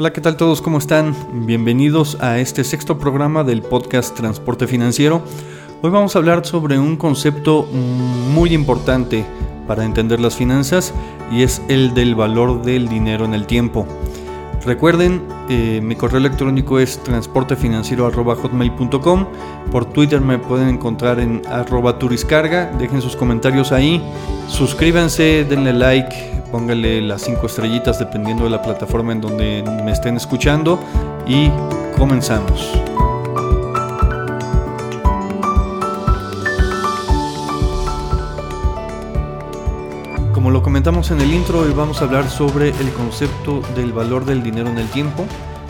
Hola, ¿qué tal todos? ¿Cómo están? Bienvenidos a este sexto programa del podcast Transporte Financiero. Hoy vamos a hablar sobre un concepto muy importante para entender las finanzas y es el del valor del dinero en el tiempo. Recuerden, eh, mi correo electrónico es transportefinanciero.hotmail.com Por Twitter me pueden encontrar en arroba turiscarga. Dejen sus comentarios ahí. Suscríbanse, denle like, póngale las cinco estrellitas dependiendo de la plataforma en donde me estén escuchando y comenzamos. Como lo comentamos en el intro, hoy vamos a hablar sobre el concepto del valor del dinero en el tiempo.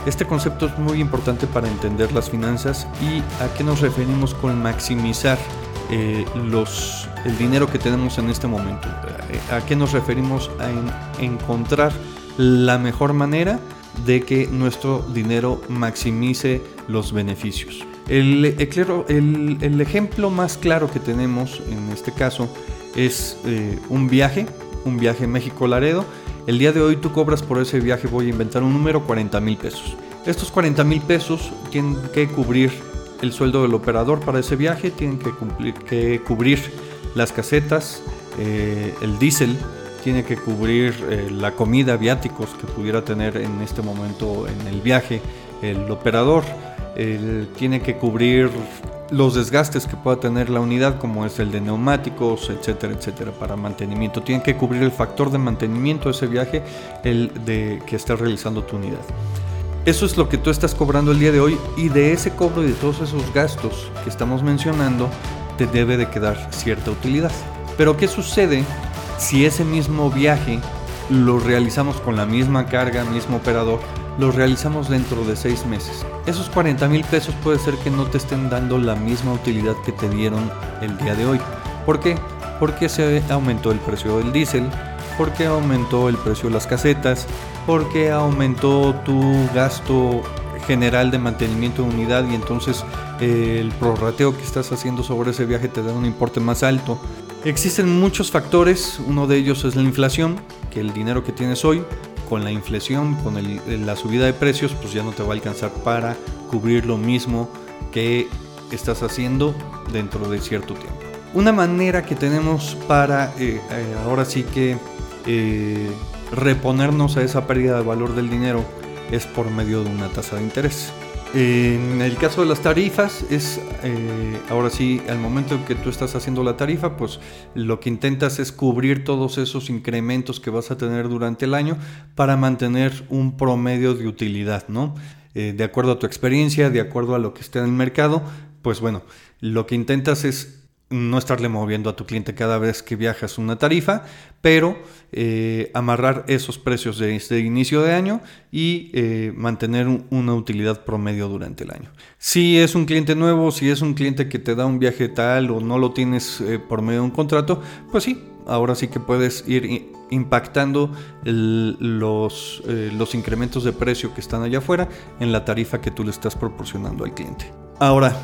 Este concepto es muy importante para entender las finanzas y a qué nos referimos con maximizar eh, los, el dinero que tenemos en este momento. Eh, ¿A qué nos referimos? A encontrar la mejor manera de que nuestro dinero maximice los beneficios. El, ejemplo más claro que tenemos en este caso es eh, un viaje, un viaje México-Laredo. El día de hoy tú cobras por ese viaje, voy a inventar un número, 40 mil pesos. Estos 40 mil pesos tienen que cubrir el sueldo del operador para ese viaje, tienen que, cumplir, que cubrir las casetas, eh, el diésel, tiene que cubrir eh, la comida, viáticos que pudiera tener en este momento en el viaje el operador, tiene que cubrir los desgastes que pueda tener la unidad, como es el de neumáticos, etcétera, etcétera, para mantenimiento. Tiene que cubrir el factor de mantenimiento de ese viaje, el de que esté realizando tu unidad. Eso es lo que tú estás cobrando el día de hoy y de ese cobro y de todos esos gastos que estamos mencionando te debe de quedar cierta utilidad. Pero ¿qué sucede si ese mismo viaje lo realizamos con la misma carga, mismo operador, lo realizamos dentro de seis meses? Esos 40 mil pesos puede ser que no te estén dando la misma utilidad que te dieron el día de hoy. ¿Por qué? Porque se aumentó el precio del diésel, porque aumentó el precio de las casetas, porque aumentó tu gasto general de mantenimiento de unidad y entonces eh, el prorrateo que estás haciendo sobre ese viaje te da un importe más alto. Existen muchos factores, uno de ellos es la inflación, que el dinero que tienes hoy, con la inflación, con la subida de precios, pues ya no te va a alcanzar para cubrir lo mismo que estás haciendo dentro de cierto tiempo. Una manera que tenemos para eh, eh, ahora sí que reponernos a esa pérdida de valor del dinero es por medio de una tasa de interés. En el caso de las tarifas es, eh, ahora sí, al momento en que tú estás haciendo la tarifa, pues lo que intentas es cubrir todos esos incrementos que vas a tener durante el año para mantener un promedio de utilidad, ¿no? Eh, de acuerdo a tu experiencia, de acuerdo a lo que esté en el mercado, pues bueno, lo que intentas es no estarle moviendo a tu cliente cada vez que viajas una tarifa, pero eh, amarrar esos precios de este inicio de año y eh, mantener una utilidad promedio durante el año. Si es un cliente nuevo, si es un cliente que te da un viaje tal o no lo tienes eh, por medio de un contrato, pues sí, ahora sí que puedes ir impactando los, los incrementos de precio que están allá afuera en la tarifa que tú le estás proporcionando al cliente. Ahora,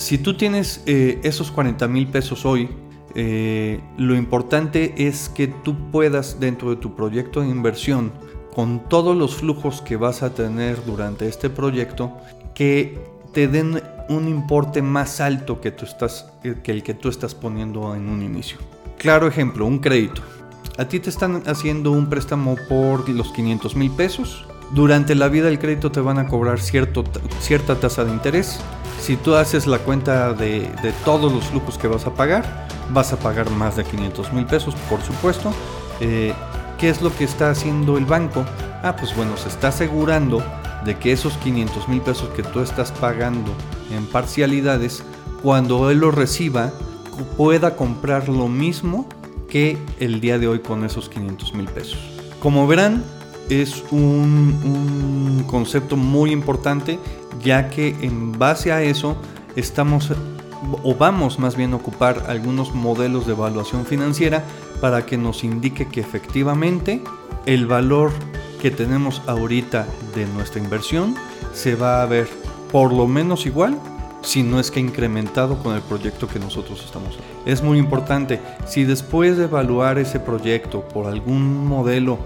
si tú tienes eh, esos 40 mil pesos hoy, eh, lo importante es que tú puedas dentro de tu proyecto de inversión, con todos los flujos que vas a tener durante este proyecto, que te den un importe más alto que, tú estás, que el que tú estás poniendo en un inicio. Claro ejemplo, un crédito. A ti te están haciendo un préstamo por los 500 mil pesos. Durante la vida del crédito te van a cobrar cierto, cierta tasa de interés si tú haces la cuenta de, todos los flujos que vas a pagar, vas a pagar más de 500 mil pesos, por supuesto. Eh, ¿Qué es lo que está haciendo el banco? Ah, pues bueno, se está asegurando de que esos 500 mil pesos que tú estás pagando en parcialidades, cuando él lo reciba, pueda comprar lo mismo que el día de hoy con esos 500 mil pesos. Como verán, es un, concepto muy importante ya que en base a eso estamos o vamos más bien a ocupar algunos modelos de evaluación financiera para que nos indique que efectivamente el valor que tenemos ahorita de nuestra inversión se va a ver por lo menos igual si no es que incrementado con el proyecto que nosotros estamos. Es muy importante, si después de evaluar ese proyecto por algún modelo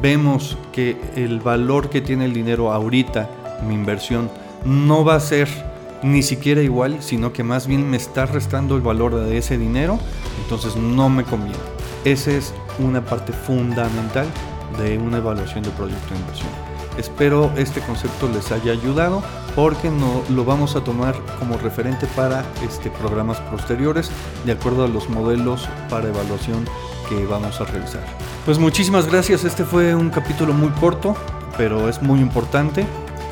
vemos que el valor que tiene el dinero ahorita, mi inversión, no va a ser ni siquiera igual, sino que más bien me está restando el valor de ese dinero, entonces no me conviene. Esa es una parte fundamental de una evaluación de proyecto de inversión. Espero este concepto les haya ayudado porque no, lo vamos a tomar como referente para este, programas posteriores de acuerdo a los modelos para evaluación que vamos a realizar. Pues muchísimas gracias, este fue un capítulo muy corto, pero es muy importante.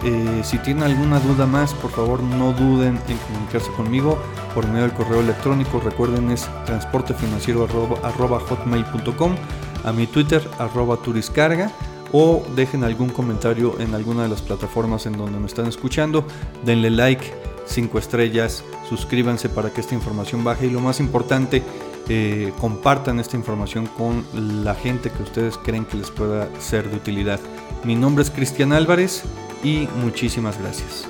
Eh, si tienen alguna duda más, por favor no duden en comunicarse conmigo por medio del correo electrónico. Recuerden es transportefinanciero.hotmail.com, a mi Twitter arroba turiscarga o dejen algún comentario en alguna de las plataformas en donde me están escuchando. Denle like, 5 estrellas, suscríbanse para que esta información baje y lo más importante, eh, compartan esta información con la gente que ustedes creen que les pueda ser de utilidad. Mi nombre es Cristian Álvarez y muchísimas gracias.